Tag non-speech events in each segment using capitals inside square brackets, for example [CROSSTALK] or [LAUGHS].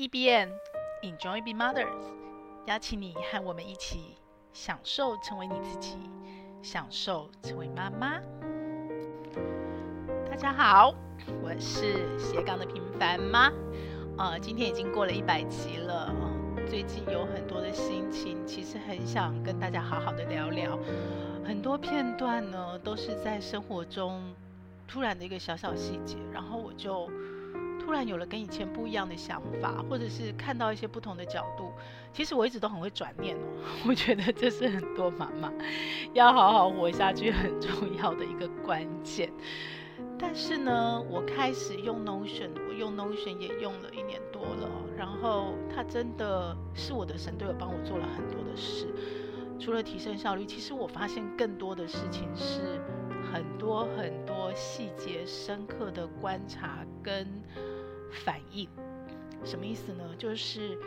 E B N Enjoy Being Mothers，邀请你和我们一起享受成为你自己，享受成为妈妈。大家好，我是斜杠的平凡妈。呃，今天已经过了一百集了，最近有很多的心情，其实很想跟大家好好的聊聊。很多片段呢，都是在生活中突然的一个小小细节，然后我就。突然有了跟以前不一样的想法，或者是看到一些不同的角度。其实我一直都很会转念哦，[LAUGHS] 我觉得这是很多妈妈要好好活下去很重要的一个关键。但是呢，我开始用 Notion，我用 Notion 也用了一年多了，然后它真的是我的神队友，帮我做了很多的事。除了提升效率，其实我发现更多的事情是很多很多细节深刻的观察跟。反应什么意思呢？就是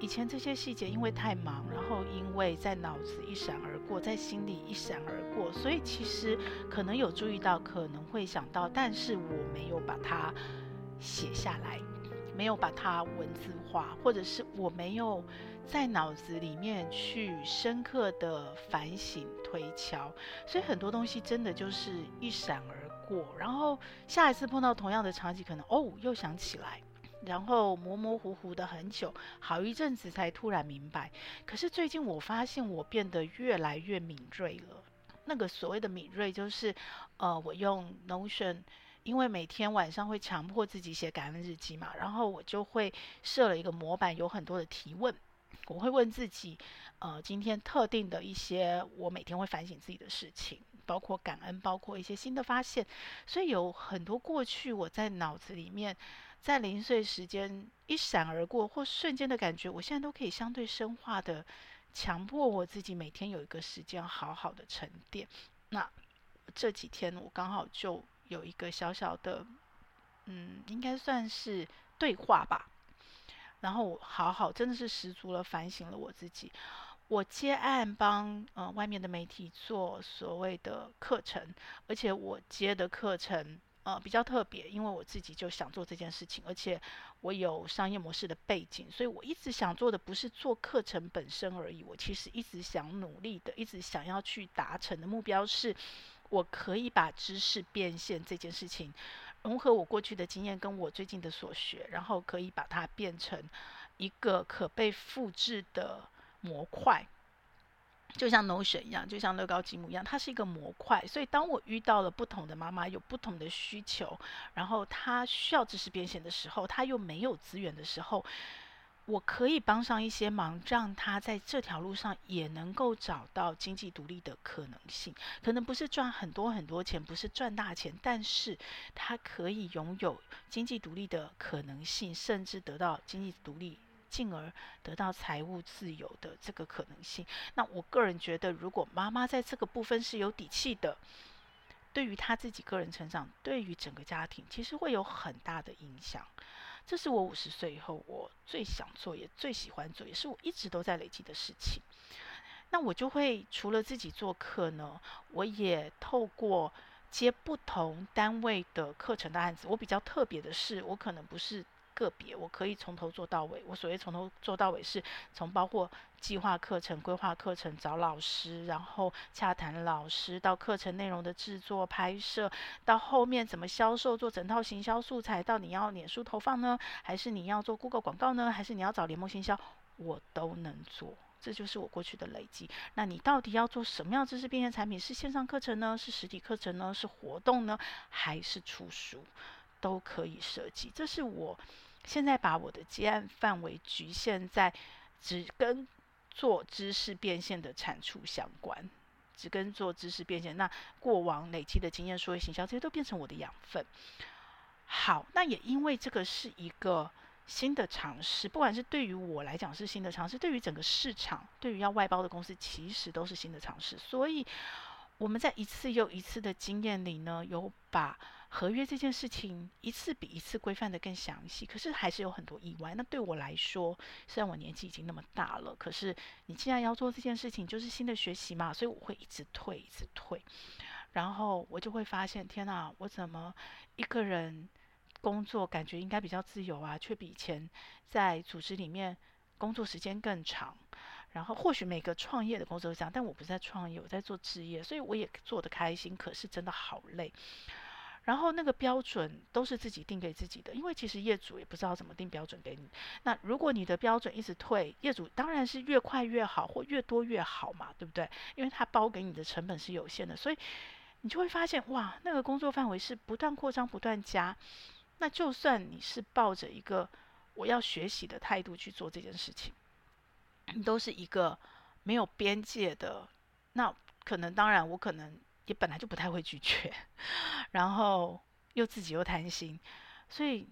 以前这些细节因为太忙，然后因为在脑子一闪而过，在心里一闪而过，所以其实可能有注意到，可能会想到，但是我没有把它写下来，没有把它文字化，或者是我没有在脑子里面去深刻的反省推敲，所以很多东西真的就是一闪而过。然后下一次碰到同样的场景，可能哦又想起来，然后模模糊糊的很久，好一阵子才突然明白。可是最近我发现我变得越来越敏锐了。那个所谓的敏锐，就是呃，我用 Notion，因为每天晚上会强迫自己写感恩日记嘛，然后我就会设了一个模板，有很多的提问，我会问自己，呃，今天特定的一些我每天会反省自己的事情。包括感恩，包括一些新的发现，所以有很多过去我在脑子里面，在零碎时间一闪而过或瞬间的感觉，我现在都可以相对深化的强迫我自己每天有一个时间好好的沉淀。那这几天我刚好就有一个小小的，嗯，应该算是对话吧，然后我好好真的是十足了反省了我自己。我接案帮呃外面的媒体做所谓的课程，而且我接的课程呃比较特别，因为我自己就想做这件事情，而且我有商业模式的背景，所以我一直想做的不是做课程本身而已，我其实一直想努力的，一直想要去达成的目标是，我可以把知识变现这件事情融合我过去的经验跟我最近的所学，然后可以把它变成一个可被复制的。模块就像 Notion 一样，就像乐高积木一样，它是一个模块。所以当我遇到了不同的妈妈，有不同的需求，然后她需要知识变现的时候，她又没有资源的时候，我可以帮上一些忙，让她在这条路上也能够找到经济独立的可能性。可能不是赚很多很多钱，不是赚大钱，但是她可以拥有经济独立的可能性，甚至得到经济独立。进而得到财务自由的这个可能性。那我个人觉得，如果妈妈在这个部分是有底气的，对于她自己个人成长，对于整个家庭，其实会有很大的影响。这是我五十岁以后我最想做，也最喜欢做，也是我一直都在累积的事情。那我就会除了自己做课呢，我也透过接不同单位的课程的案子。我比较特别的是，我可能不是。个别我可以从头做到尾。我所谓从头做到尾，是从包括计划课程、规划课程、找老师，然后洽谈老师，到课程内容的制作、拍摄，到后面怎么销售，做整套行销素材，到你要脸书投放呢，还是你要做 Google 广告呢，还是你要找联盟行销，我都能做。这就是我过去的累积。那你到底要做什么样知识变现产品？是线上课程呢？是实体课程呢？是活动呢？还是出书？都可以设计，这是我现在把我的接案范围局限在只跟做知识变现的产出相关，只跟做知识变现。那过往累积的经验、数位行销，这些都变成我的养分。好，那也因为这个是一个新的尝试，不管是对于我来讲是新的尝试，对于整个市场，对于要外包的公司，其实都是新的尝试。所以我们在一次又一次的经验里呢，有把。合约这件事情一次比一次规范得更详细，可是还是有很多意外。那对我来说，虽然我年纪已经那么大了，可是你既然要做这件事情，就是新的学习嘛，所以我会一直退，一直退。然后我就会发现，天哪，我怎么一个人工作感觉应该比较自由啊，却比以前在组织里面工作时间更长。然后或许每个创业的工作都这样，但我不是在创业，我在做职业，所以我也做得开心。可是真的好累。然后那个标准都是自己定给自己的，因为其实业主也不知道怎么定标准给你。那如果你的标准一直退，业主当然是越快越好，或越多越好嘛，对不对？因为他包给你的成本是有限的，所以你就会发现，哇，那个工作范围是不断扩张、不断加。那就算你是抱着一个我要学习的态度去做这件事情，你都是一个没有边界的。那可能当然，我可能。也本来就不太会拒绝，[LAUGHS] 然后又自己又贪心，所以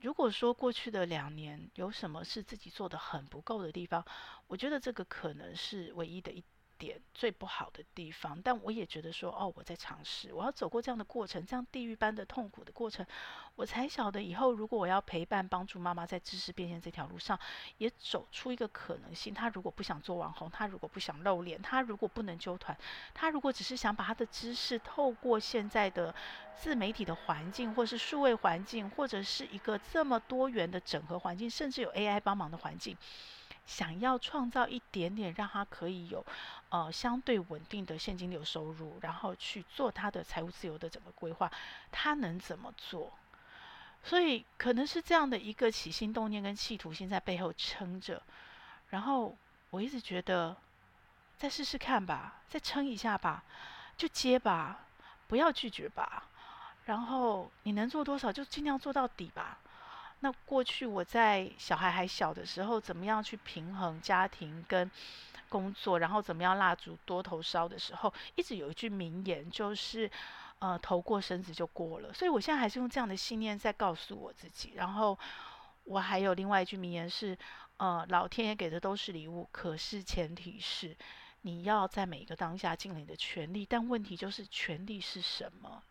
如果说过去的两年有什么是自己做的很不够的地方，我觉得这个可能是唯一的一点最不好的地方，但我也觉得说，哦，我在尝试，我要走过这样的过程，这样地狱般的痛苦的过程，我才晓得以后如果我要陪伴帮助妈妈在知识变现这条路上，也走出一个可能性。她如果不想做网红，她如果不想露脸，她如果不能揪团，她如果只是想把她的知识透过现在的自媒体的环境，或是数位环境，或者是一个这么多元的整合环境，甚至有 AI 帮忙的环境。想要创造一点点，让他可以有呃相对稳定的现金流收入，然后去做他的财务自由的整个规划，他能怎么做？所以可能是这样的一个起心动念跟企图心在背后撑着。然后我一直觉得，再试试看吧，再撑一下吧，就接吧，不要拒绝吧。然后你能做多少，就尽量做到底吧。那过去我在小孩还小的时候，怎么样去平衡家庭跟工作，然后怎么样蜡烛多头烧的时候，一直有一句名言，就是呃头过身子就过了。所以我现在还是用这样的信念在告诉我自己。然后我还有另外一句名言是，呃老天爷给的都是礼物，可是前提是你要在每一个当下尽你的全力。但问题就是全力是什么？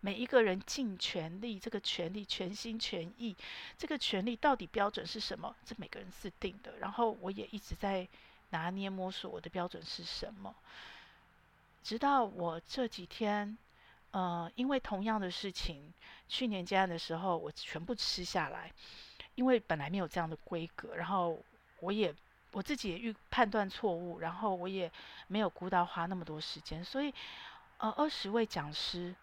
每一个人尽全力，这个全力全心全意，这个权力到底标准是什么？这每个人自定的。然后我也一直在拿捏摸索我的标准是什么，直到我这几天，呃，因为同样的事情，去年接案的时候，我全部吃下来，因为本来没有这样的规格，然后我也我自己也预判断错误，然后我也没有估到花那么多时间，所以，呃，二十位讲师。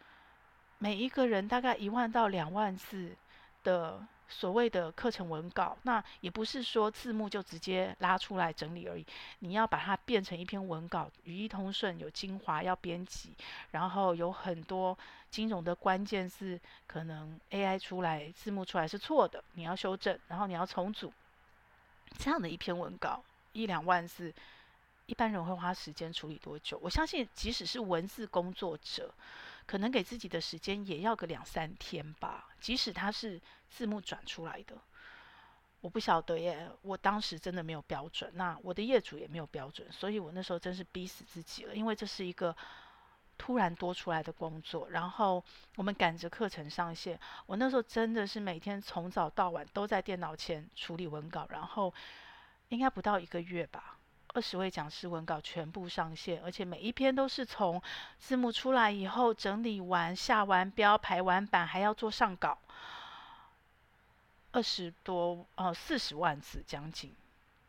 每一个人大概一万到两万字的所谓的课程文稿，那也不是说字幕就直接拉出来整理而已。你要把它变成一篇文稿，语义通顺，有精华要编辑，然后有很多金融的关键字，可能 AI 出来字幕出来是错的，你要修正，然后你要重组。这样的一篇文稿一两万字，一般人会花时间处理多久？我相信，即使是文字工作者。可能给自己的时间也要个两三天吧，即使他是字幕转出来的，我不晓得耶。我当时真的没有标准，那我的业主也没有标准，所以我那时候真是逼死自己了，因为这是一个突然多出来的工作，然后我们赶着课程上线，我那时候真的是每天从早到晚都在电脑前处理文稿，然后应该不到一个月吧。二十位讲师文稿全部上线，而且每一篇都是从字幕出来以后整理完、下完标、排完版，还要做上稿。二十多呃四十万字，将近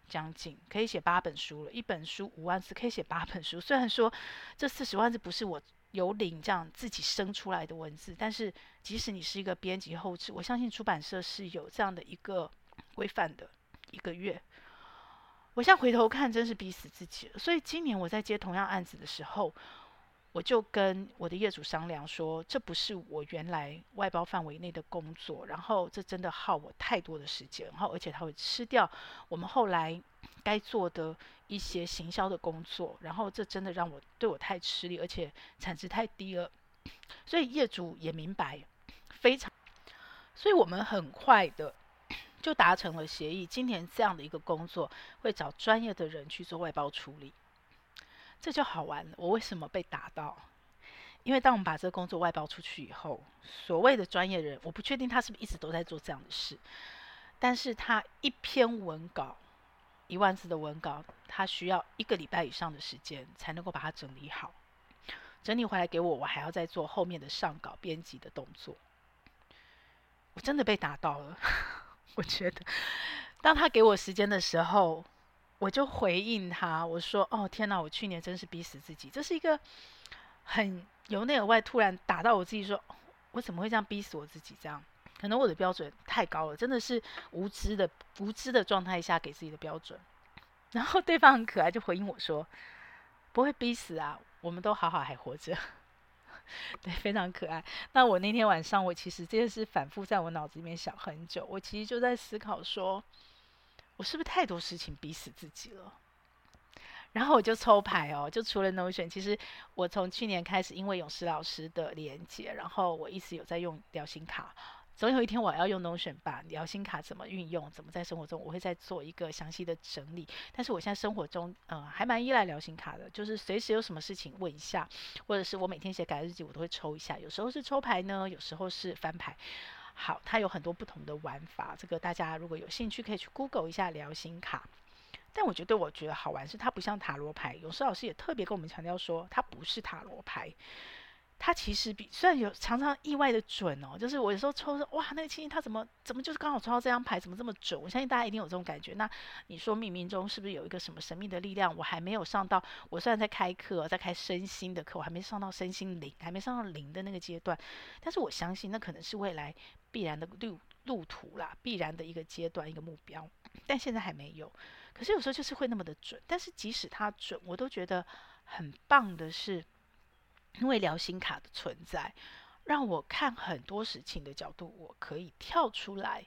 将近可以写八本书了。一本书五万字，可以写八本书。[LAUGHS] 虽然说这四十万字不是我有领这样自己生出来的文字，但是即使你是一个编辑后制，我相信出版社是有这样的一个规范的，一个月。我现在回头看，真是逼死自己了。所以今年我在接同样案子的时候，我就跟我的业主商量说，这不是我原来外包范围内的工作，然后这真的耗我太多的时间，然后而且它会吃掉我们后来该做的一些行销的工作，然后这真的让我对我太吃力，而且产值太低了。所以业主也明白，非常，所以我们很快的。就达成了协议，今年这样的一个工作会找专业的人去做外包处理，这就好玩了。我为什么被打到？因为当我们把这个工作外包出去以后，所谓的专业人，我不确定他是不是一直都在做这样的事，但是他一篇文稿，一万字的文稿，他需要一个礼拜以上的时间才能够把它整理好，整理回来给我，我还要再做后面的上稿编辑的动作。我真的被打到了。[LAUGHS] 我觉得，当他给我时间的时候，我就回应他，我说：“哦，天哪，我去年真是逼死自己。”这是一个很由内而外突然打到我自己，说：“我怎么会这样逼死我自己？”这样，可能我的标准太高了，真的是无知的无知的状态下给自己的标准。然后对方很可爱，就回应我说：“不会逼死啊，我们都好好还活着。”对，非常可爱。那我那天晚上，我其实这件事反复在我脑子里面想很久。我其实就在思考说，我是不是太多事情逼死自己了？然后我就抽牌哦，就除了 Notion，其实我从去年开始，因为勇士老师的连接，然后我一直有在用聊心卡。总有一天我要用 Notion 把聊心卡怎么运用，怎么在生活中，我会再做一个详细的整理。但是我现在生活中，嗯、呃，还蛮依赖聊心卡的，就是随时有什么事情问一下，或者是我每天写感恩日记，我都会抽一下。有时候是抽牌呢，有时候是翻牌。好，它有很多不同的玩法，这个大家如果有兴趣，可以去 Google 一下疗心卡。但我觉得，我觉得好玩是它不像塔罗牌，勇士老师也特别跟我们强调说，它不是塔罗牌。他其实比虽然有常常意外的准哦，就是我有时候抽说哇，那个亲戚他怎么怎么就是刚好抽到这张牌，怎么这么准？我相信大家一定有这种感觉。那你说冥冥中是不是有一个什么神秘的力量？我还没有上到，我虽然在开课，在开身心的课，我还没上到身心灵，还没上到灵的那个阶段。但是我相信那可能是未来必然的路路途啦，必然的一个阶段，一个目标。但现在还没有。可是有时候就是会那么的准。但是即使它准，我都觉得很棒的是。因为疗心卡的存在，让我看很多事情的角度，我可以跳出来，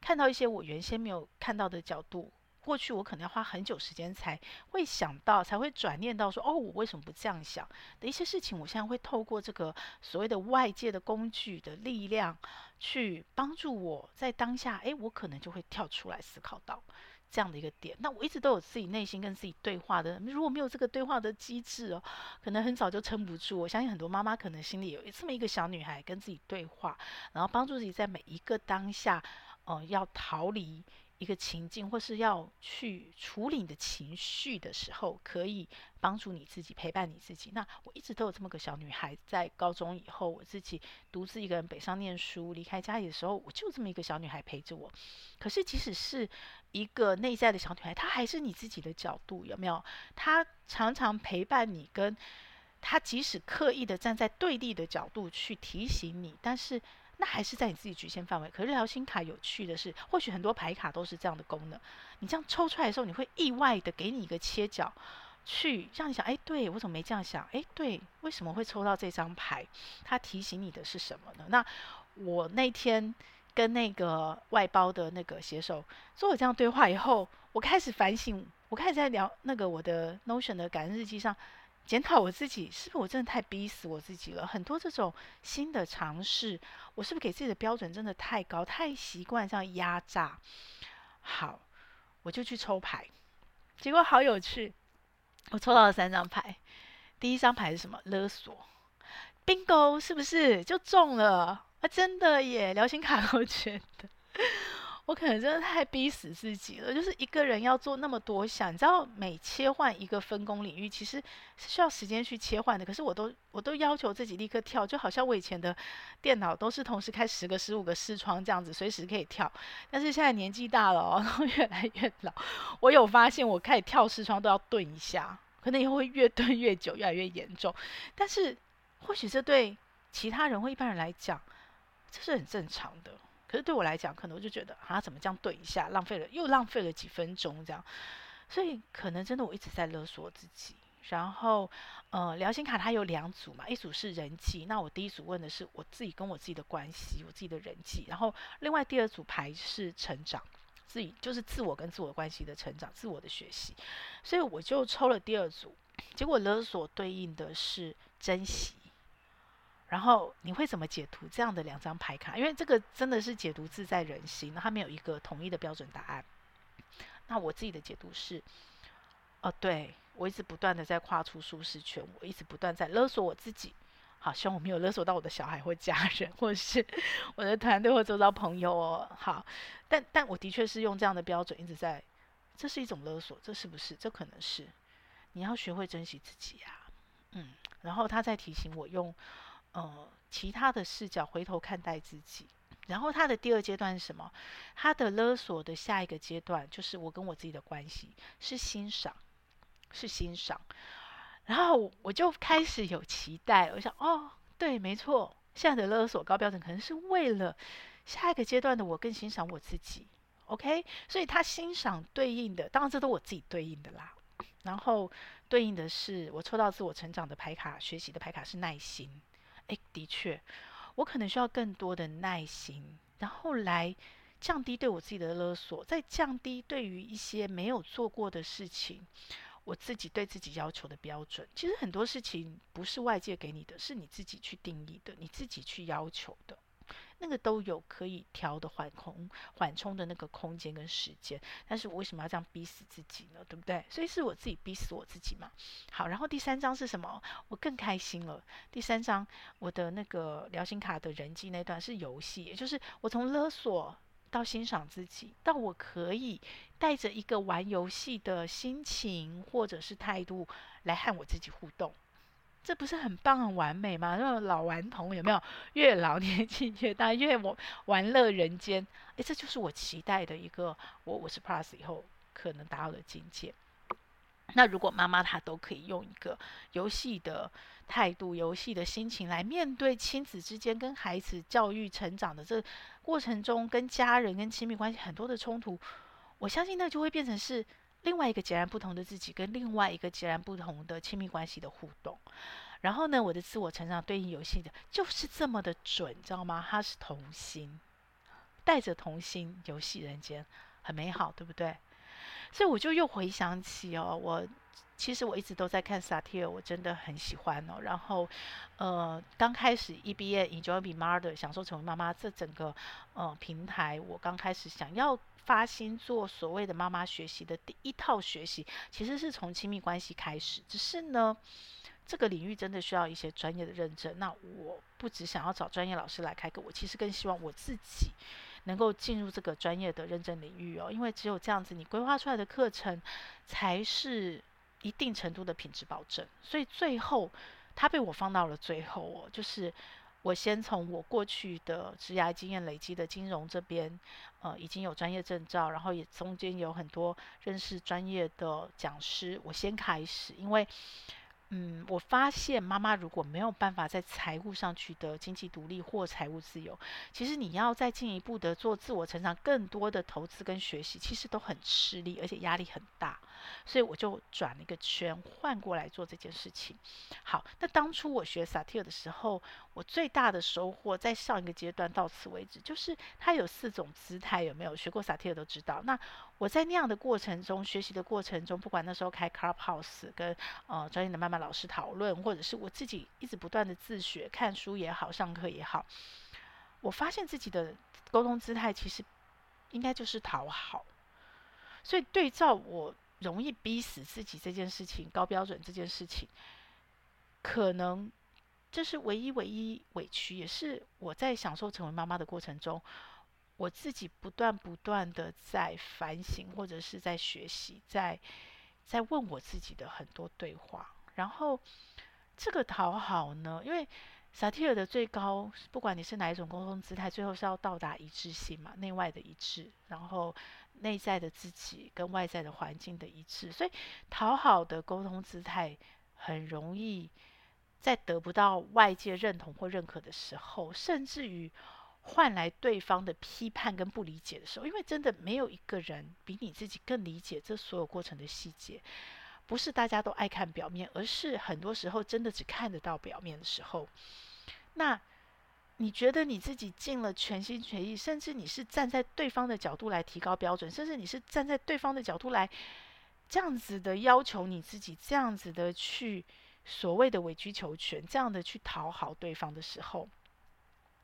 看到一些我原先没有看到的角度。过去我可能要花很久时间才会想到，才会转念到说：“哦，我为什么不这样想？”的一些事情，我现在会透过这个所谓的外界的工具的力量，去帮助我在当下，诶，我可能就会跳出来思考到。这样的一个点，那我一直都有自己内心跟自己对话的。如果没有这个对话的机制哦，可能很早就撑不住。我相信很多妈妈可能心里有这么一个小女孩跟自己对话，然后帮助自己在每一个当下，哦、要逃离。一个情境，或是要去处理你的情绪的时候，可以帮助你自己，陪伴你自己。那我一直都有这么个小女孩，在高中以后，我自己独自一个人北上念书，离开家里的时候，我就这么一个小女孩陪着我。可是，即使是一个内在的小女孩，她还是你自己的角度，有没有？她常常陪伴你，跟她即使刻意的站在对立的角度去提醒你，但是。那还是在你自己局限范围。可是聊心卡有趣的是，或许很多牌卡都是这样的功能。你这样抽出来的时候，你会意外的给你一个切角，去让你想：哎，对，我怎么没这样想？哎，对，为什么会抽到这张牌？它提醒你的是什么呢？那我那天跟那个外包的那个写手做了这样对话以后，我开始反省，我开始在聊那个我的 Notion 的感恩日记上。检讨我自己，是不是我真的太逼死我自己了？很多这种新的尝试，我是不是给自己的标准真的太高，太习惯这样压榨？好，我就去抽牌，结果好有趣，我抽到了三张牌。第一张牌是什么？勒索，Bingo，是不是就中了？啊，真的耶！疗心卡 [LAUGHS] 都觉得。我可能真的太逼死自己了，就是一个人要做那么多项，你知道，每切换一个分工领域，其实是需要时间去切换的。可是我都我都要求自己立刻跳，就好像我以前的电脑都是同时开十个、十五个视窗这样子，随时可以跳。但是现在年纪大了哦，[LAUGHS] 然后越来越老，我有发现我开始跳视窗都要顿一下，可能以后会越顿越久，越来越严重。但是或许这对其他人或一般人来讲，这是很正常的。可是对我来讲，可能我就觉得啊，怎么这样对一下，浪费了又浪费了几分钟这样，所以可能真的我一直在勒索自己。然后，呃，疗心卡它有两组嘛，一组是人际，那我第一组问的是我自己跟我自己的关系，我自己的人际。然后另外第二组牌是成长，自己就是自我跟自我关系的成长，自我的学习。所以我就抽了第二组，结果勒索对应的是珍惜。然后你会怎么解读这样的两张牌卡？因为这个真的是解读自在人心，它没有一个统一的标准答案。那我自己的解读是：哦，对，我一直不断的在跨出舒适圈，我一直不断在勒索我自己。好，希望我没有勒索到我的小孩或家人，或是我的团队或周遭朋友哦。好，但但我的确是用这样的标准一直在，这是一种勒索，这是不是？这可能是你要学会珍惜自己呀、嗯，然后他在提醒我用。呃，其他的视角回头看待自己，然后他的第二阶段是什么？他的勒索的下一个阶段就是我跟我自己的关系是欣赏，是欣赏。然后我就开始有期待，我想哦，对，没错，现在的勒索高标准可能是为了下一个阶段的我更欣赏我自己。OK，所以他欣赏对应的，当然这都我自己对应的啦。然后对应的是我抽到自我成长的牌卡，学习的牌卡是耐心。哎，的确。我可能需要更多的耐心，然后来降低对我自己的勒索，再降低对于一些没有做过的事情，我自己对自己要求的标准。其实很多事情不是外界给你的，是你自己去定义的，你自己去要求的。那个都有可以调的缓空缓冲的那个空间跟时间，但是我为什么要这样逼死自己呢？对不对？所以是我自己逼死我自己嘛。好，然后第三张是什么？我更开心了。第三张我的那个聊心卡的人际那段是游戏，也就是我从勒索到欣赏自己，到我可以带着一个玩游戏的心情或者是态度来和我自己互动。这不是很棒、很完美吗？那种老顽童有没有？越老年纪越大，越我玩乐人间。诶，这就是我期待的一个我我是 Plus 以后可能达到的境界。那如果妈妈她都可以用一个游戏的态度、游戏的心情来面对亲子之间跟孩子教育成长的这过程中，跟家人跟亲密关系很多的冲突，我相信那就会变成是。另外一个截然不同的自己，跟另外一个截然不同的亲密关系的互动，然后呢，我的自我成长对应游戏的就是这么的准，知道吗？它是童心，带着童心游戏人间，很美好，对不对？所以我就又回想起哦，我其实我一直都在看萨提尔，我真的很喜欢哦。然后，呃，刚开始 EBA Enjoy Be Mother 享受成为妈妈这整个呃平台，我刚开始想要。发心做所谓的妈妈学习的第一套学习，其实是从亲密关系开始。只是呢，这个领域真的需要一些专业的认证。那我不只想要找专业老师来开课，我其实更希望我自己能够进入这个专业的认证领域哦。因为只有这样子，你规划出来的课程才是一定程度的品质保证。所以最后，它被我放到了最后哦，就是。我先从我过去的职涯经验累积的金融这边，呃，已经有专业证照，然后也中间有很多认识专业的讲师，我先开始，因为。嗯，我发现妈妈如果没有办法在财务上取得经济独立或财务自由，其实你要再进一步的做自我成长、更多的投资跟学习，其实都很吃力，而且压力很大。所以我就转了一个圈，换过来做这件事情。好，那当初我学萨提尔的时候，我最大的收获在上一个阶段到此为止，就是它有四种姿态，有没有学过萨提尔都知道。那我在那样的过程中，学习的过程中，不管那时候开 Clubhouse 跟呃专业的妈妈老师讨论，或者是我自己一直不断的自学、看书也好、上课也好，我发现自己的沟通姿态其实应该就是讨好。所以对照我容易逼死自己这件事情、高标准这件事情，可能这是唯一唯一委屈，也是我在享受成为妈妈的过程中。我自己不断不断的在反省，或者是在学习，在在问我自己的很多对话。然后这个讨好呢，因为萨提尔的最高，不管你是哪一种沟通姿态，最后是要到达一致性嘛，内外的一致，然后内在的自己跟外在的环境的一致。所以讨好的沟通姿态很容易在得不到外界认同或认可的时候，甚至于。换来对方的批判跟不理解的时候，因为真的没有一个人比你自己更理解这所有过程的细节，不是大家都爱看表面，而是很多时候真的只看得到表面的时候，那你觉得你自己尽了全心全意，甚至你是站在对方的角度来提高标准，甚至你是站在对方的角度来这样子的要求你自己，这样子的去所谓的委曲求全，这样的去讨好对方的时候。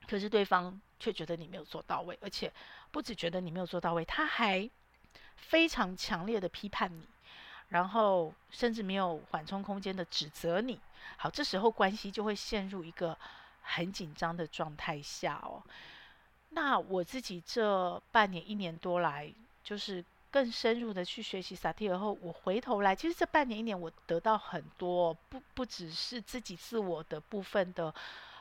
可是对方却觉得你没有做到位，而且不只觉得你没有做到位，他还非常强烈的批判你，然后甚至没有缓冲空间的指责你。好，这时候关系就会陷入一个很紧张的状态下哦。那我自己这半年一年多来，就是更深入的去学习萨提尔后，我回头来，其实这半年一年我得到很多，不不只是自己自我的部分的。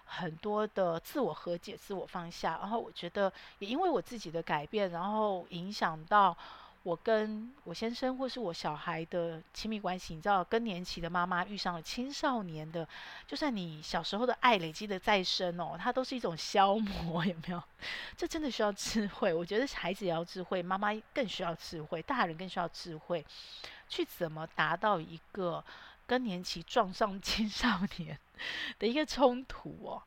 很多的自我和解、自我放下。然后我觉得，也因为我自己的改变，然后影响到。我跟我先生或是我小孩的亲密关系，你知道，更年期的妈妈遇上了青少年的，就算你小时候的爱累积的再深哦，它都是一种消磨，[LAUGHS] 有没有？这真的需要智慧。我觉得孩子也要智慧，妈妈更需要智慧，大人更需要智慧，去怎么达到一个更年期撞上青少年的一个冲突哦。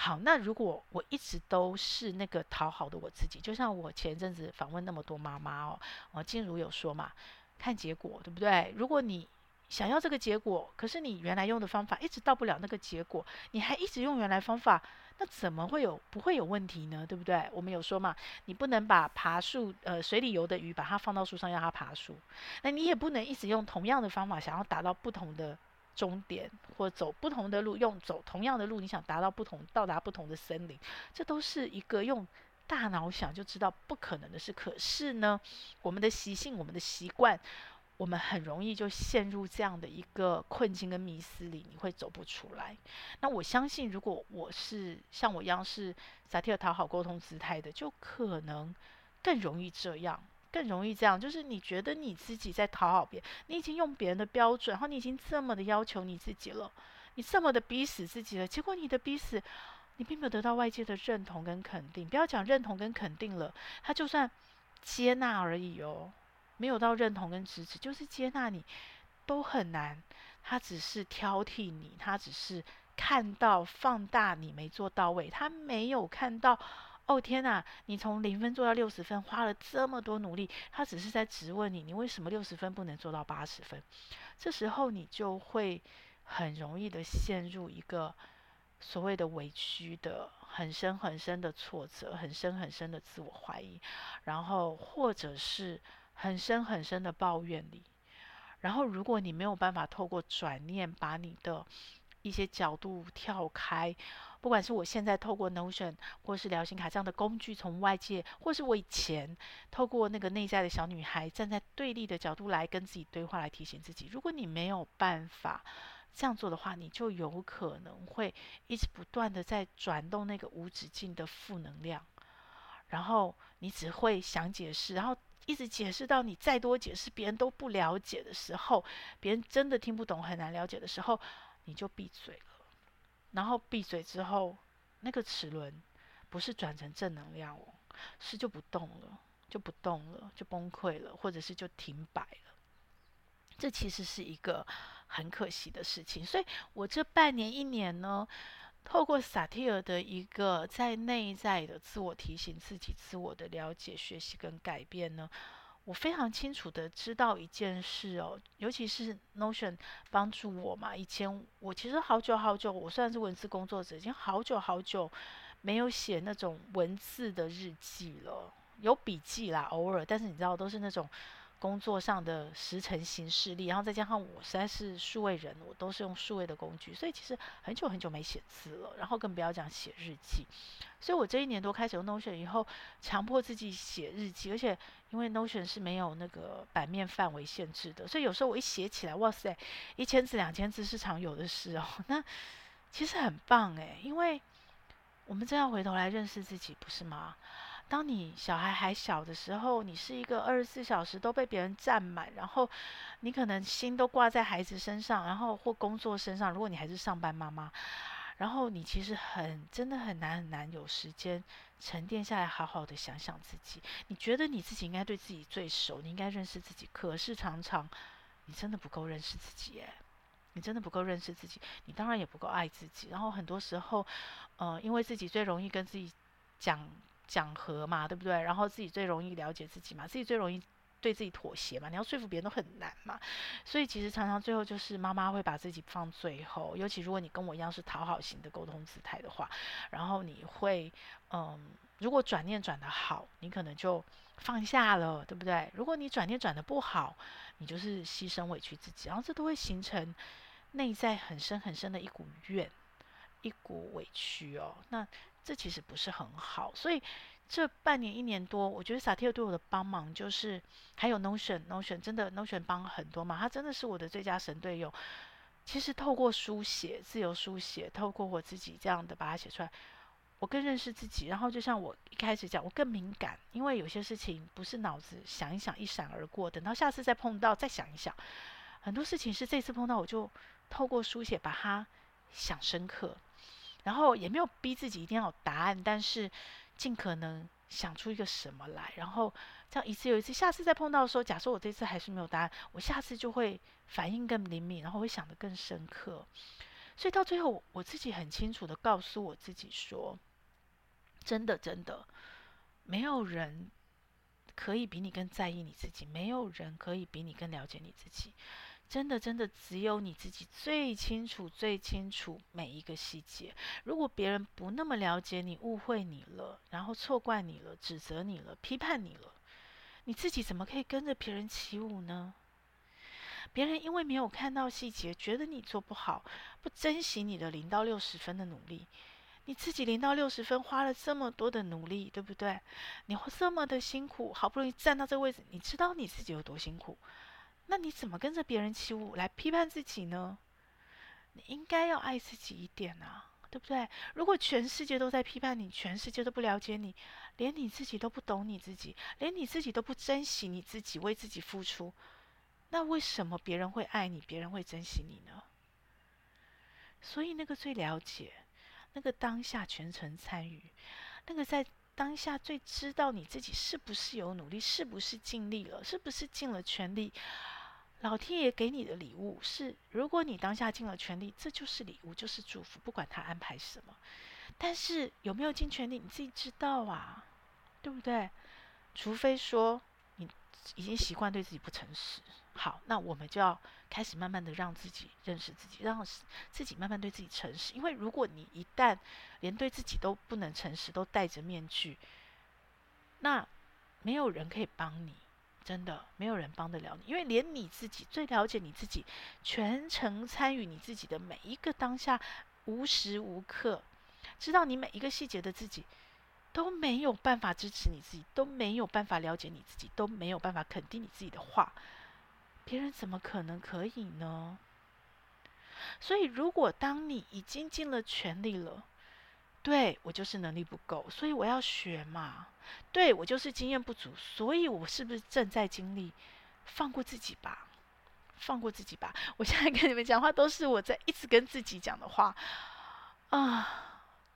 好，那如果我一直都是那个讨好的我自己，就像我前阵子访问那么多妈妈哦，哦，静茹有说嘛，看结果，对不对？如果你想要这个结果，可是你原来用的方法一直到不了那个结果，你还一直用原来方法，那怎么会有不会有问题呢？对不对？我们有说嘛，你不能把爬树呃水里游的鱼把它放到树上让它爬树，那你也不能一直用同样的方法想要达到不同的。终点或走不同的路，用走同样的路，你想达到不同到达不同的森林，这都是一个用大脑想就知道不可能的事。可是呢，我们的习性、我们的习惯，我们很容易就陷入这样的一个困境跟迷思里，你会走不出来。那我相信，如果我是像我一样是撒提尔讨好沟通姿态的，就可能更容易这样。更容易这样，就是你觉得你自己在讨好别人，你已经用别人的标准，然后你已经这么的要求你自己了，你这么的逼死自己了，结果你的逼死，你并没有得到外界的认同跟肯定。不要讲认同跟肯定了，他就算接纳而已哦，没有到认同跟支持，就是接纳你都很难。他只是挑剔你，他只是看到放大你没做到位，他没有看到。哦天哪！你从零分做到六十分，花了这么多努力，他只是在质问你，你为什么六十分不能做到八十分？这时候你就会很容易的陷入一个所谓的委屈的很深很深的挫折，很深很深的自我怀疑，然后或者是很深很深的抱怨里。然后如果你没有办法透过转念，把你的一些角度跳开。不管是我现在透过 Notion 或是疗心卡这样的工具，从外界，或是我以前透过那个内在的小女孩站在对立的角度来跟自己对话，来提醒自己，如果你没有办法这样做的话，你就有可能会一直不断的在转动那个无止境的负能量，然后你只会想解释，然后一直解释到你再多解释别人都不了解的时候，别人真的听不懂很难了解的时候，你就闭嘴了。然后闭嘴之后，那个齿轮不是转成正能量哦，是就不动了，就不动了，就崩溃了，或者是就停摆了。这其实是一个很可惜的事情。所以我这半年一年呢，透过萨提尔的一个在内在的自我提醒自己、自我的了解、学习跟改变呢。我非常清楚的知道一件事哦，尤其是 Notion 帮助我嘛。以前我其实好久好久，我虽然是文字工作者，已经好久好久没有写那种文字的日记了，有笔记啦，偶尔，但是你知道都是那种。工作上的时程行事历，然后再加上我实在是数位人，我都是用数位的工具，所以其实很久很久没写字了，然后更不要讲写日记。所以我这一年多开始用 Notion 以后，强迫自己写日记，而且因为 Notion 是没有那个版面范围限制的，所以有时候我一写起来，哇塞，一千字两千字是常有的事哦。[LAUGHS] 那其实很棒诶，因为我们真要回头来认识自己，不是吗？当你小孩还小的时候，你是一个二十四小时都被别人占满，然后你可能心都挂在孩子身上，然后或工作身上。如果你还是上班妈妈，然后你其实很真的很难很难有时间沉淀下来，好好的想想自己。你觉得你自己应该对自己最熟，你应该认识自己，可是常常你真的不够认识自己耶，你真的不够认识自己，你当然也不够爱自己。然后很多时候，呃，因为自己最容易跟自己讲。讲和嘛，对不对？然后自己最容易了解自己嘛，自己最容易对自己妥协嘛。你要说服别人都很难嘛，所以其实常常最后就是妈妈会把自己放最后。尤其如果你跟我一样是讨好型的沟通姿态的话，然后你会，嗯，如果转念转得好，你可能就放下了，对不对？如果你转念转得不好，你就是牺牲委屈自己，然后这都会形成内在很深很深的一股怨，一股委屈哦。那。这其实不是很好，所以这半年一年多，我觉得萨提尔对我的帮忙就是还有 Notion，Notion 真的 Notion 帮很多嘛，他真的是我的最佳神队友。其实透过书写，自由书写，透过我自己这样的把它写出来，我更认识自己。然后就像我一开始讲，我更敏感，因为有些事情不是脑子想一想一闪而过，等到下次再碰到再想一想。很多事情是这次碰到，我就透过书写把它想深刻，然后也没有逼自己一定要有答案，但是尽可能想出一个什么来，然后这样一次又一次，下次再碰到的时候，假设我这次还是没有答案，我下次就会反应更灵敏，然后会想得更深刻。所以到最后，我自己很清楚地告诉我自己说：真的，真的，没有人可以比你更在意你自己，没有人可以比你更了解你自己。真的，真的，只有你自己最清楚、最清楚每一个细节。如果别人不那么了解你，误会你了，然后错怪你了，指责你了，批判你了，你自己怎么可以跟着别人起舞呢？别人因为没有看到细节，觉得你做不好，不珍惜你的零到六十分的努力。你自己零到六十分，花了这么多的努力，对不对？你会这么的辛苦，好不容易站到这个位置，你知道你自己有多辛苦。那你怎么跟着别人起舞来批判自己呢？你应该要爱自己一点啊，对不对？如果全世界都在批判你，全世界都不了解你，连你自己都不懂你自己，连你自己都不珍惜你自己，为自己付出，那为什么别人会爱你，别人会珍惜你呢？所以那个最了解，那个当下全程参与，那个在当下最知道你自己是不是有努力，是不是尽力了，是不是尽了全力。老天爷给你的礼物是，如果你当下尽了全力，这就是礼物，就是祝福，不管他安排什么。但是有没有尽全力，你自己知道啊，对不对？除非说你已经习惯对自己不诚实。好，那我们就要开始慢慢的让自己认识自己，让自己慢慢对自己诚实。因为如果你一旦连对自己都不能诚实，都戴着面具，那没有人可以帮你。真的没有人帮得了你，因为连你自己最了解你自己，全程参与你自己的每一个当下，无时无刻知道你每一个细节的自己，都没有办法支持你自己，都没有办法了解你自己，都没有办法肯定你自己的话，别人怎么可能可以呢？所以，如果当你已经尽了全力了，对，我就是能力不够，所以我要学嘛。对，我就是经验不足，所以我是不是正在经历？放过自己吧，放过自己吧。我现在跟你们讲话都是我在一直跟自己讲的话啊。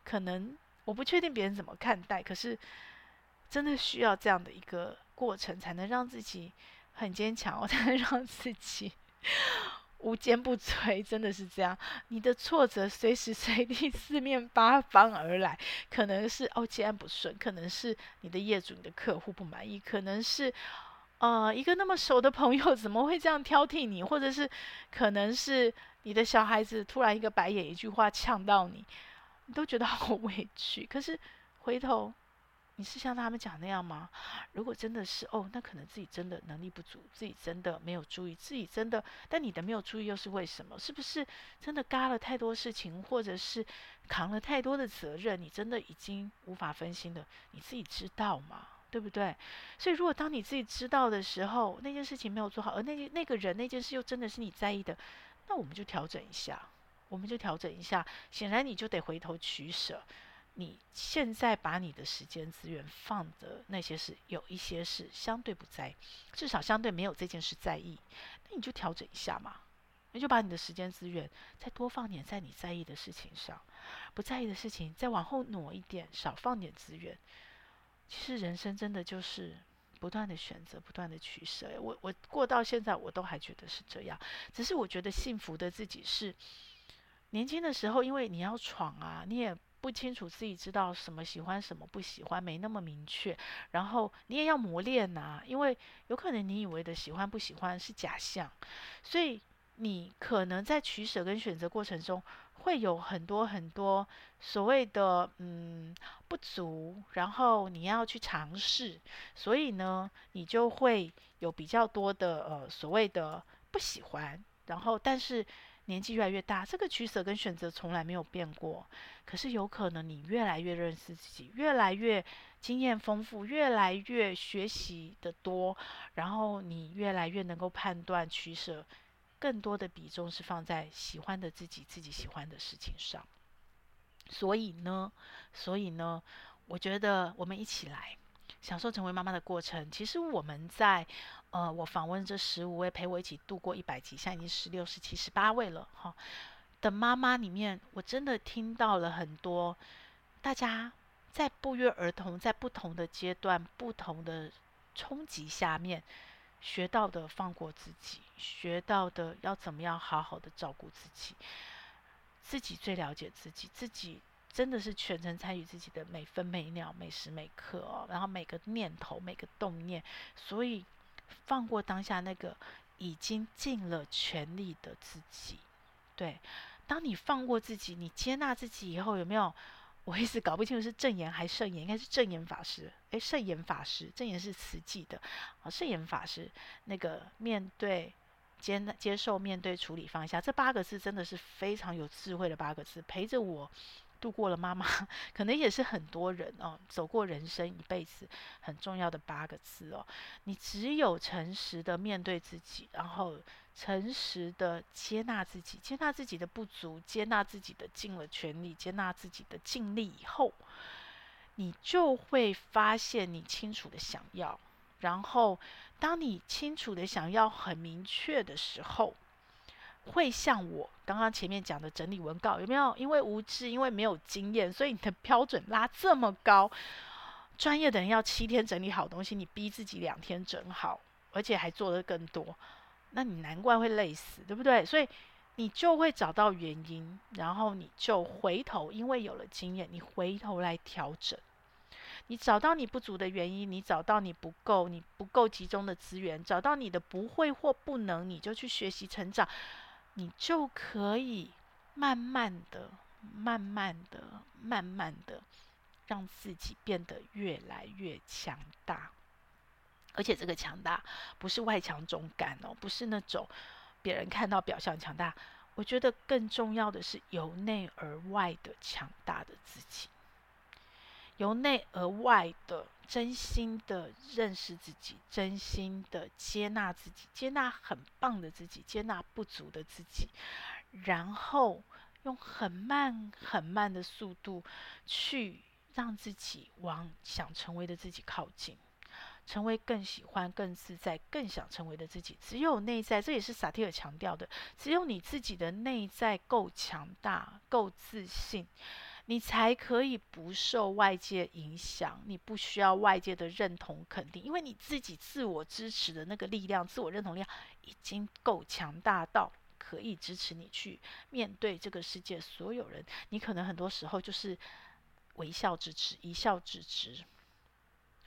可能我不确定别人怎么看待，可是真的需要这样的一个过程，才能让自己很坚强，我 [LAUGHS] 才能让自己。无坚不摧，真的是这样。你的挫折随时随地 [LAUGHS] 四面八方而来，可能是哦，接案不顺，可能是你的业主、你的客户不满意，可能是呃，一个那么熟的朋友 [LAUGHS] 怎么会这样挑剔你，或者是可能是你的小孩子突然一个白眼，一句话呛到你，你都觉得好委屈。可是回头。你是像他们讲那样吗？如果真的是哦，那可能自己真的能力不足，自己真的没有注意，自己真的，但你的没有注意又是为什么？是不是真的嘎了太多事情，或者是扛了太多的责任？你真的已经无法分心了，你自己知道吗？对不对？所以如果当你自己知道的时候，那件事情没有做好，而那那个人那件事又真的是你在意的，那我们就调整一下，我们就调整一下。显然你就得回头取舍。你现在把你的时间资源放的那些事，有一些是相对不在，至少相对没有这件事在意，那你就调整一下嘛，你就把你的时间资源再多放点在你在意的事情上，不在意的事情再往后挪一点，少放点资源。其实人生真的就是不断的选择，不断的取舍。我我过到现在，我都还觉得是这样。只是我觉得幸福的自己是年轻的时候，因为你要闯啊，你也。不清楚自己知道什么喜欢什么不喜欢，没那么明确，然后你也要磨练呐、因为有可能你以为的喜欢不喜欢是假象，所以你可能在取舍跟选择过程中会有很多很多所谓的嗯不足，然后你要去尝试，所以呢，你就会有比较多的呃所谓的不喜欢，然后但是。年纪越来越大，这个取舍跟选择从来没有变过。可是有可能你越来越认识自己，越来越经验丰富，越来越学习的多，然后你越来越能够判断取舍更多的比重是放在喜欢的自己、自己喜欢的事情上。所以呢，所以呢，我觉得我们一起来享受成为妈妈的过程。其实我们在呃，我访问这十五位陪我一起度过一百集，现在已经十六、十七、十八位了哈的妈妈里面，我真的听到了很多大家在不约而同，在不同的阶段、不同的冲击下面学到的放过自己，学到的要怎么样好好的照顾自己。自己最了解自己，自己真的是全程参与自己的每分每秒、每时每刻哦。然后每个念头、每个动念，所以放过当下那个已经尽了全力的自己。对，当你放过自己，你接纳自己以后，有没有？我一直搞不清楚是正言还是圣言，应该是正言法师。诶，圣言法师，正言是慈济的啊。圣言法师那个面对。接纳接受、面对、处理、放下，这八个字真的是非常有智慧的八个字，陪着我度过了妈妈，[LAUGHS] 可能也是很多人哦走过人生一辈子很重要的八个字哦。你只有诚实的面对自己，然后诚实的接纳自己，接纳自己的不足，接纳自己的尽了全力，接纳自己的尽力以后，你就会发现你清楚的想要，然后。当你清楚的想要很明确的时候，会像我刚刚前面讲的整理文稿，有没有？因为无知，因为没有经验，所以你的标准拉这么高。专业的人要七天整理好东西，你逼自己两天整好，而且还做得更多，那你难怪会累死，对不对？所以你就会找到原因，然后你就回头，因为有了经验，你回头来调整。你找到你不足的原因，你找到你不够、你不够集中的资源，找到你的不会或不能，你就去学习成长，你就可以慢慢的、慢慢的、慢慢的让自己变得越来越强大。而且这个强大不是外强中干哦，不是那种别人看到表象强大。我觉得更重要的是由内而外的强大的自己。由内而外的真心的认识自己，真心的接纳自己，接纳很棒的自己，接纳不足的自己，然后用很慢很慢的速度去让自己往想成为的自己靠近，成为更喜欢、更自在、更想成为的自己。只有内在，这也是萨提尔强调的，只有你自己的内在够强大、够自信。你才可以不受外界影响，你不需要外界的认同肯定，因为你自己自我支持的那个力量、自我认同力量已经够强大到可以支持你去面对这个世界所有人。你可能很多时候就是微笑支持，一笑置之。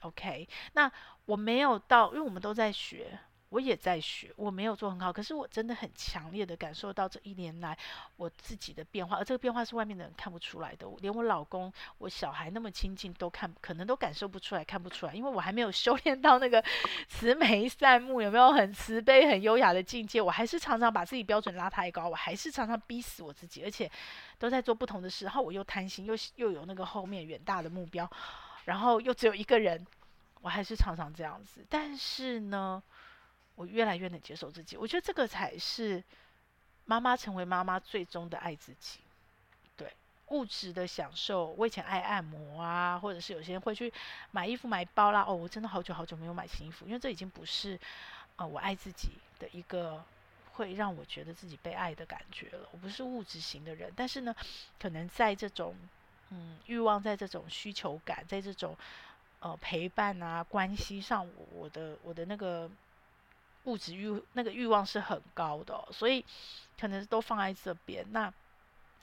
OK，那我没有到，因为我们都在学。我也在学，我没有做很好，可是我真的很强烈的感受到这一年来我自己的变化，而这个变化是外面的人看不出来的，连我老公、我小孩那么亲近都看，可能都感受不出来、看不出来，因为我还没有修炼到那个慈眉善目，有没有很慈悲、很优雅的境界？我还是常常把自己标准拉太高，我还是常常逼死我自己，而且都在做不同的事，然后我又贪心，又又有那个后面远大的目标，然后又只有一个人，我还是常常这样子，但是呢，我越来越能接受自己，我觉得这个才是妈妈成为妈妈最终的爱自己。对，物质的享受，我以前爱按摩啊，或者是有些人会去买衣服、买包啦。哦，我真的好久好久没有买新衣服，因为这已经不是呃我爱自己的一个会让我觉得自己被爱的感觉了。我不是物质型的人，但是呢，可能在这种嗯欲望，在这种需求感，在这种呃陪伴啊关系上，我，的我的那个。物质欲那个欲望是很高的，所以可能都放在这边，那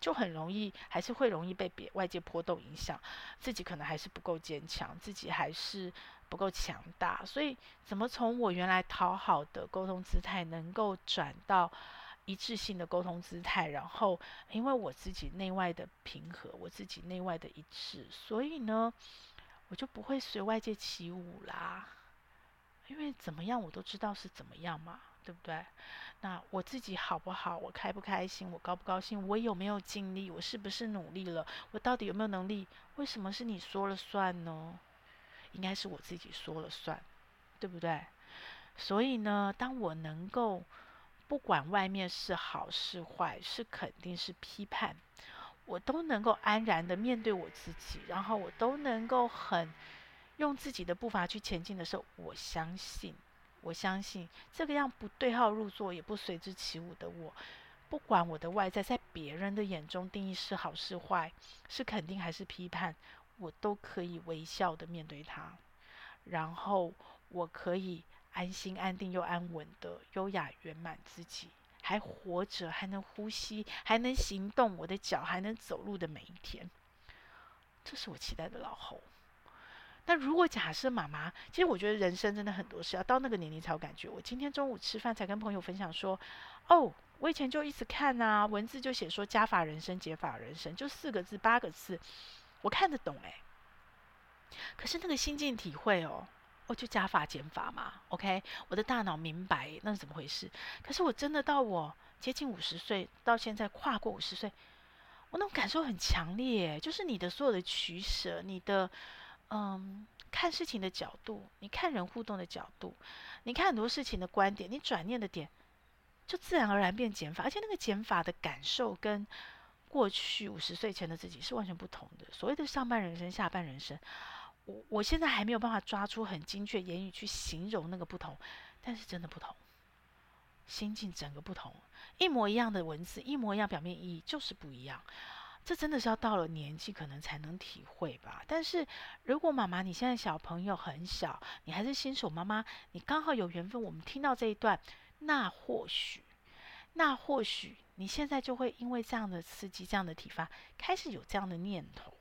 就很容易，还是会容易被别外界波动影响，自己可能还是不够坚强，自己还是不够强大，所以怎么从我原来讨好的沟通姿态，能够转到一致性的沟通姿态，然后因为我自己内外的平和，我自己内外的一致，所以呢，我就不会随外界起舞啦。因为怎么样，我都知道是怎么样嘛，对不对？那我自己好不好？我开不开心？我高不高兴？我有没有尽力？我是不是努力了？我到底有没有能力？为什么是你说了算呢？应该是我自己说了算，对不对？所以呢，当我能够不管外面是好是坏，是肯定是批判，我都能够安然的面对我自己，然后我都能够很用自己的步伐去前进的时候，我相信，我相信这个样不对号入座也不随之起舞的我，不管我的外在在别人的眼中定义是好是坏，是肯定还是批判，我都可以微笑的面对它，然后我可以。安心、安定又安稳的优雅圆满自己，还活着，还能呼吸，还能行动，我的脚还能走路的每一天，这是我期待的老侯。那如果假设妈妈，其实我觉得人生真的很多事要到那个年龄才有感觉。我今天中午吃饭才跟朋友分享说，哦，我以前就一直看啊，文字就写说加法人生、减法人生，就四个字、八个字，我看得懂哎。可是那个心境体会哦。我就加法减法嘛，OK，我的大脑明白那是怎么回事。可是我真的到我接近五十岁，到现在跨过五十岁，我那种感受很强烈，就是你的所有的取舍，你的嗯看事情的角度，你看人互动的角度，你看很多事情的观点，你转念的点，就自然而然变减法，而且那个减法的感受跟过去五十岁前的自己是完全不同的。所谓的上半人生、下半人生。我我现在还没有办法抓出很精确言语去形容那个不同，但是真的不同，心境整个不同，一模一样的文字，一模一样表面意义就是不一样，这真的是要到了年纪可能才能体会吧。但是如果妈妈你现在小朋友很小，你还是新手妈妈，你刚好有缘分，我们听到这一段，那或许，那或许你现在就会因为这样的刺激、这样的体罚，开始有这样的念头。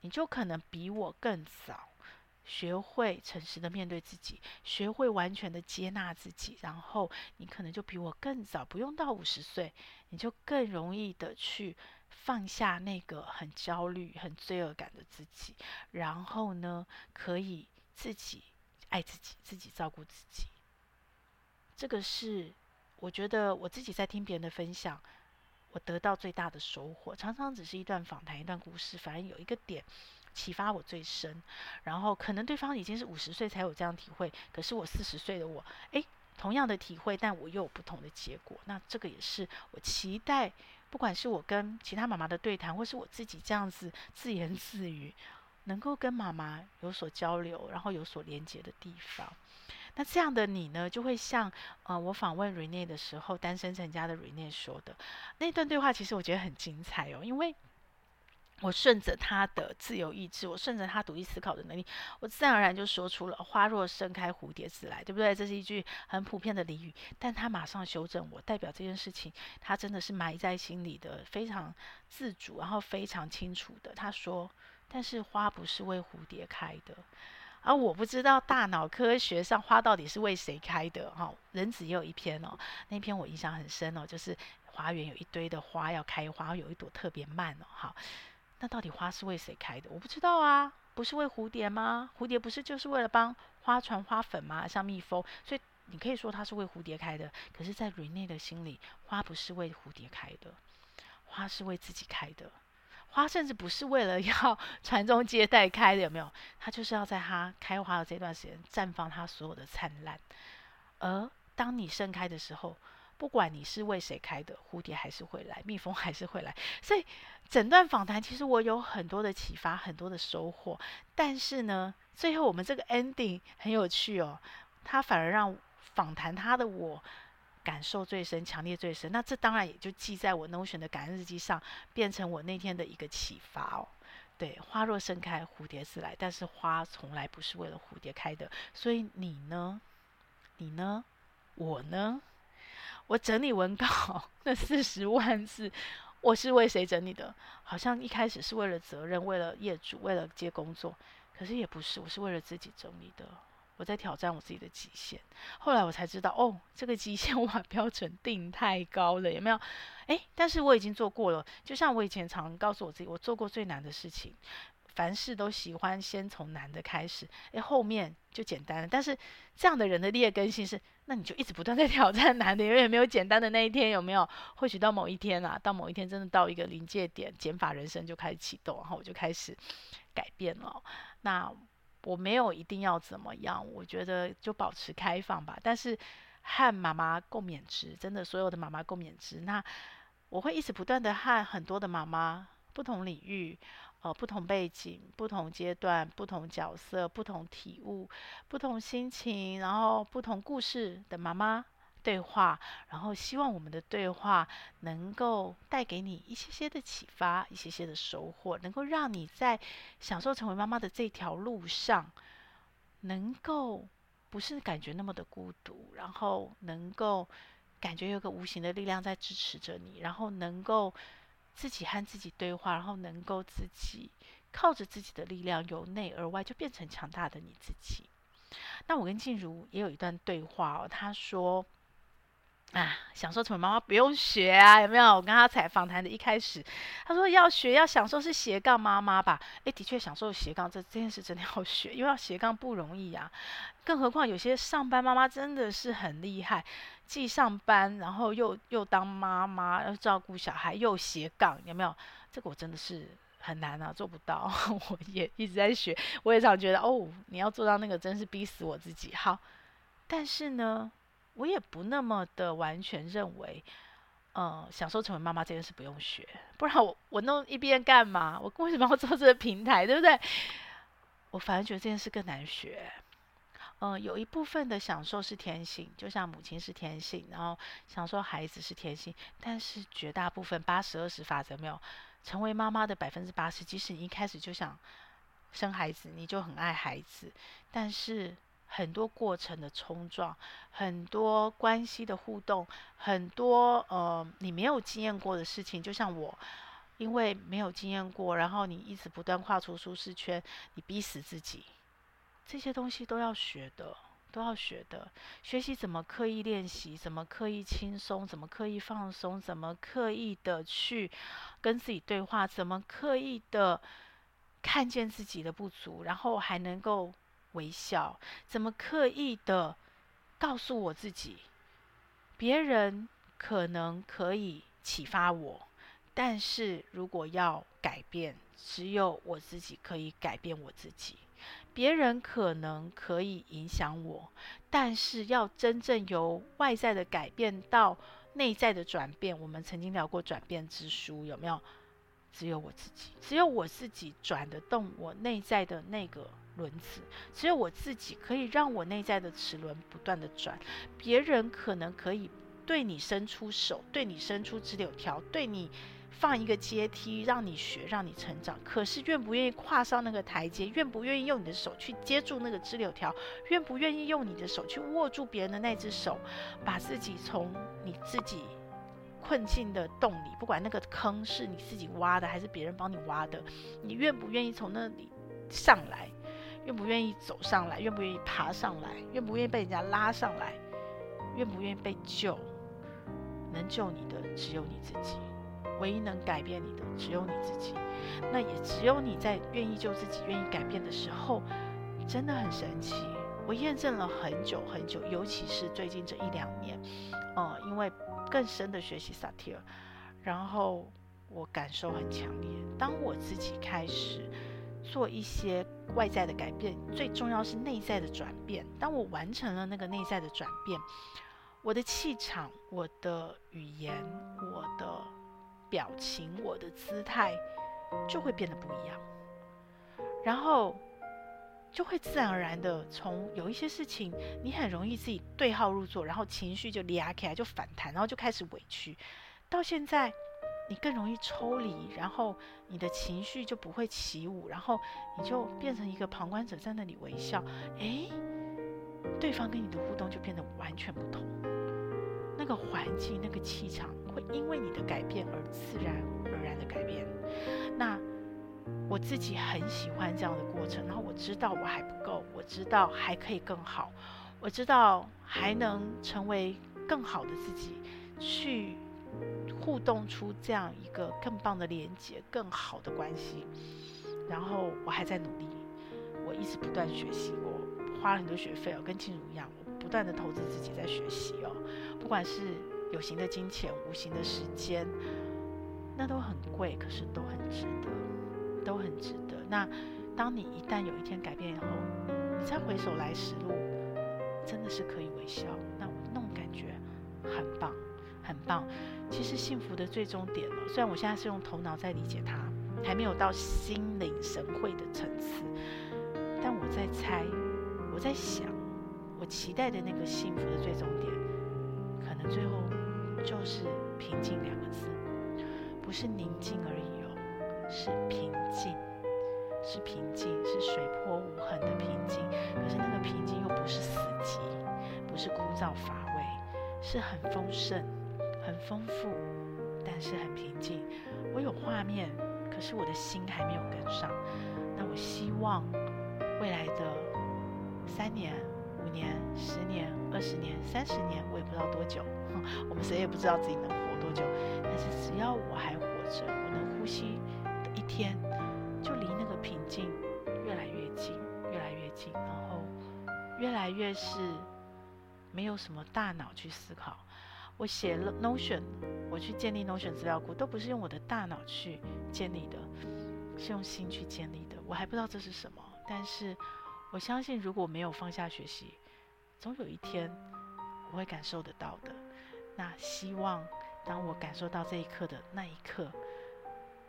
你就可能比我更早学会诚实的面对自己，学会完全的接纳自己，然后你可能就比我更早，不用到五十岁，你就更容易的去放下那个很焦虑、很罪恶感的自己，然后呢，可以自己爱自己，自己照顾自己。这个是我觉得我自己在听别人的分享。我得到最大的收获，常常只是一段访谈、一段故事，反而有一个点启发我最深。然后可能对方已经是五十岁才有这样体会，可是我四十岁的我，诶，同样的体会，但我又有不同的结果。那这个也是我期待，不管是我跟其他妈妈的对谈，或是我自己这样子自言自语，能够跟妈妈有所交流，然后有所连接的地方。那这样的你呢，就会像呃，我访问 Rene 的时候，单身成家的 Rene 说的那段对话，其实我觉得很精彩哦，因为我顺着他的自由意志，我顺着他独立思考的能力，我自然而然就说出了“花若盛开，蝴蝶自来”，对不对？这是一句很普遍的俚语，但他马上修正我，代表这件事情他真的是埋在心里的，非常自主，然后非常清楚的。他说：“但是花不是为蝴蝶开的。”而、我不知道大脑科学上花到底是为谁开的哈？人子也有一篇哦，那篇我印象很深哦，就是花园有一堆的花要开花，有一朵特别慢哦，好，那到底花是为谁开的？我不知道啊，不是为蝴蝶吗？蝴蝶不是就是为了帮花传花粉吗？像蜜蜂，所以你可以说它是为蝴蝶开的。可是，在 Rene 的心里，花不是为蝴蝶开的，花是为自己开的。花甚至不是为了要 [LAUGHS] 传宗接代开的，有没有？它就是要在它开花的这段时间绽放它所有的灿烂。而当你盛开的时候，不管你是为谁开的，蝴蝶还是会来，蜜蜂还是会来。所以整段访谈其实我有很多的启发，很多的收获。但是呢，最后我们这个 ending 很有趣哦，它反而让访谈他的我。感受最深，强烈最深，那这当然也就记在我 Notion 的感恩日记上，变成我那天的一个启发哦。对，花若盛开，蝴蝶自来，但是花从来不是为了蝴蝶开的。所以你呢？你呢？我呢？我整理文稿那四十万字，我是为谁整理的？好像一开始是为了责任，为了业主，为了接工作，可是也不是，我是为了自己整理的。我在挑战我自己的极限，后来我才知道，哦，这个极限 [LAUGHS] 我把标准定太高了，有没有？诶，但是我已经做过了。就像我以前常告诉我自己，我做过最难的事情，凡事都喜欢先从难的开始，诶，后面就简单了。但是这样的人的劣根性是，那你就一直不断在 [LAUGHS] 挑战难的，永远没有简单的那一天，有没有？或许到某一天啊，到某一天真的到一个临界点，减法人生就开始启动，然后我就开始改变了。那。我没有一定要怎么样，我觉得就保持开放吧。但是和妈妈共勉之，真的所有的妈妈共勉之。那我会一直不断的和很多的妈妈，不同领域，呃，不同背景、不同阶段、不同角色、不同体悟、不同心情，然后不同故事的妈妈对话，然后希望我们的对话能够带给你一些些的启发，一些些的收获，能够让你在享受成为妈妈的这条路上，能够不是感觉那么的孤独，然后能够。感觉有个无形的力量在支持着你，然后能够自己和自己对话，然后能够自己靠着自己的力量由内而外就变成强大的你自己。那我跟静茹也有一段对话哦，她说。啊，享受成为妈妈不用学啊，有没有？我跟他采访谈的一开始，他说要学要享受是斜杠妈妈吧？诶，的确享受斜杠这这件事真的要学，因为要斜杠不容易啊。更何况有些上班妈妈真的是很厉害，既上班然后又又当妈妈，要照顾小孩又斜杠，有没有？这个我真的是很难啊，做不到。[LAUGHS] 我也一直在学，我也常觉得哦，你要做到那个真是逼死我自己。好，但是呢。我也不那么的完全认为，呃，享受成为妈妈这件事不用学，不然我我弄一边干嘛？我为什么要做这个平台，对不对？我反而觉得这件事更难学。嗯、有一部分的享受是天性，就像母亲是天性，然后享受孩子是天性，但是绝大部分八十二十法则没有成为妈妈的百分之八十，即使你一开始就想生孩子，你就很爱孩子，但是。很多过程的冲撞，很多关系的互动，很多呃你没有经验过的事情，就像我，因为没有经验过，然后你一直不断跨出舒适圈，你逼死自己，这些东西都要学的，都要学的。学习怎么刻意练习，怎么刻意轻松，怎么刻意放松，怎么刻意的去跟自己对话，怎么刻意的看见自己的不足，然后还能够。微笑，怎么刻意的告诉我自己，别人可能可以启发我，但是如果要改变，只有我自己可以改变我自己。别人可能可以影响我，但是要真正由外在的改变到内在的转变，我们曾经聊过转变之书，有没有？只有我自己，只有我自己转得动我内在的那个。轮子，只有我自己可以让我内在的齿轮不断的转。别人可能可以对你伸出手，对你伸出直柳条，对你放一个阶梯，让你学，让你成长。可是愿不愿意跨上那个台阶？愿不愿意用你的手去接住那个直柳条？愿不愿意用你的手去握住别人的那只手，把自己从你自己困境的洞里，不管那个坑是你自己挖的还是别人帮你挖的，你愿不愿意从那里上来？愿不愿意走上来？愿不愿意爬上来？愿不愿意被人家拉上来？愿不愿意被救？能救你的只有你自己，唯一能改变你的只有你自己。那也只有你在愿意救自己、愿意改变的时候，真的很神奇。我验证了很久很久，尤其是最近这一两年，呃，因为更深的学习萨提尔，然后我感受很强烈。当我自己开始。做一些外在的改变，最重要是内在的转变。当我完成了那个内在的转变，我的气场、我的语言、我的表情、我的姿态就会变得不一样，然后就会自然而然的从有一些事情，你很容易自己对号入座，然后情绪就裂开，就反弹，然后就开始委屈，到现在。你更容易抽离，然后你的情绪就不会起舞，然后你就变成一个旁观者在那里微笑。诶，对方跟你的互动就变得完全不同，那个环境、那个气场会因为你的改变而自然而然的改变。那我自己很喜欢这样的过程，然后我知道我还不够，我知道还可以更好，我知道还能成为更好的自己去。互动出这样一个更棒的连接，更好的关系。然后我还在努力，我一直不断学习，我花了很多学费哦，跟静茹一样，我不断的投资自己在学习哦。不管是有形的金钱、无形的时间，那都很贵，可是都很值得，都很值得。那当你一旦有一天改变以后，你再回首来时路，真的是可以微笑。那那种感觉很棒，很棒。其实幸福的最终点呢，虽然我现在是用头脑在理解它，还没有到心领神会的层次，但我在猜，我在想，我期待的那个幸福的最终点，可能最后就是平静两个字，不是宁静而已哦，是平静，是平静，是水波无痕的平静。可是那个平静又不是死寂，不是枯燥乏味，是很丰盛。很丰富，但是很平静。我有画面，可是我的心还没有跟上。那我希望未来的三年、五年、十年、二十年、三十年，我也不知道多久，我们谁也不知道自己能活多久。但是只要我还活着，我能呼吸的一天，就离那个平静越来越近，越来越近，然后越来越是没有什么大脑去思考。我写了 Notion，我去建立 Notion 资料库，都不是用我的大脑去建立的，是用心去建立的。我还不知道这是什么，但是我相信，如果没有放下学习，总有一天我会感受得到的。那希望当我感受到这一刻的那一刻，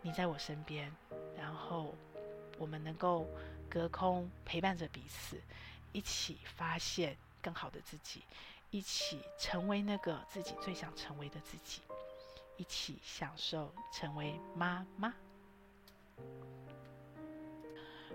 你在我身边，然后我们能够隔空陪伴着彼此，一起发现更好的自己。一起成为那个自己最想成为的自己，一起享受成为妈妈。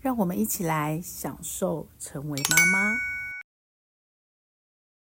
让我们一起来享受成为妈妈。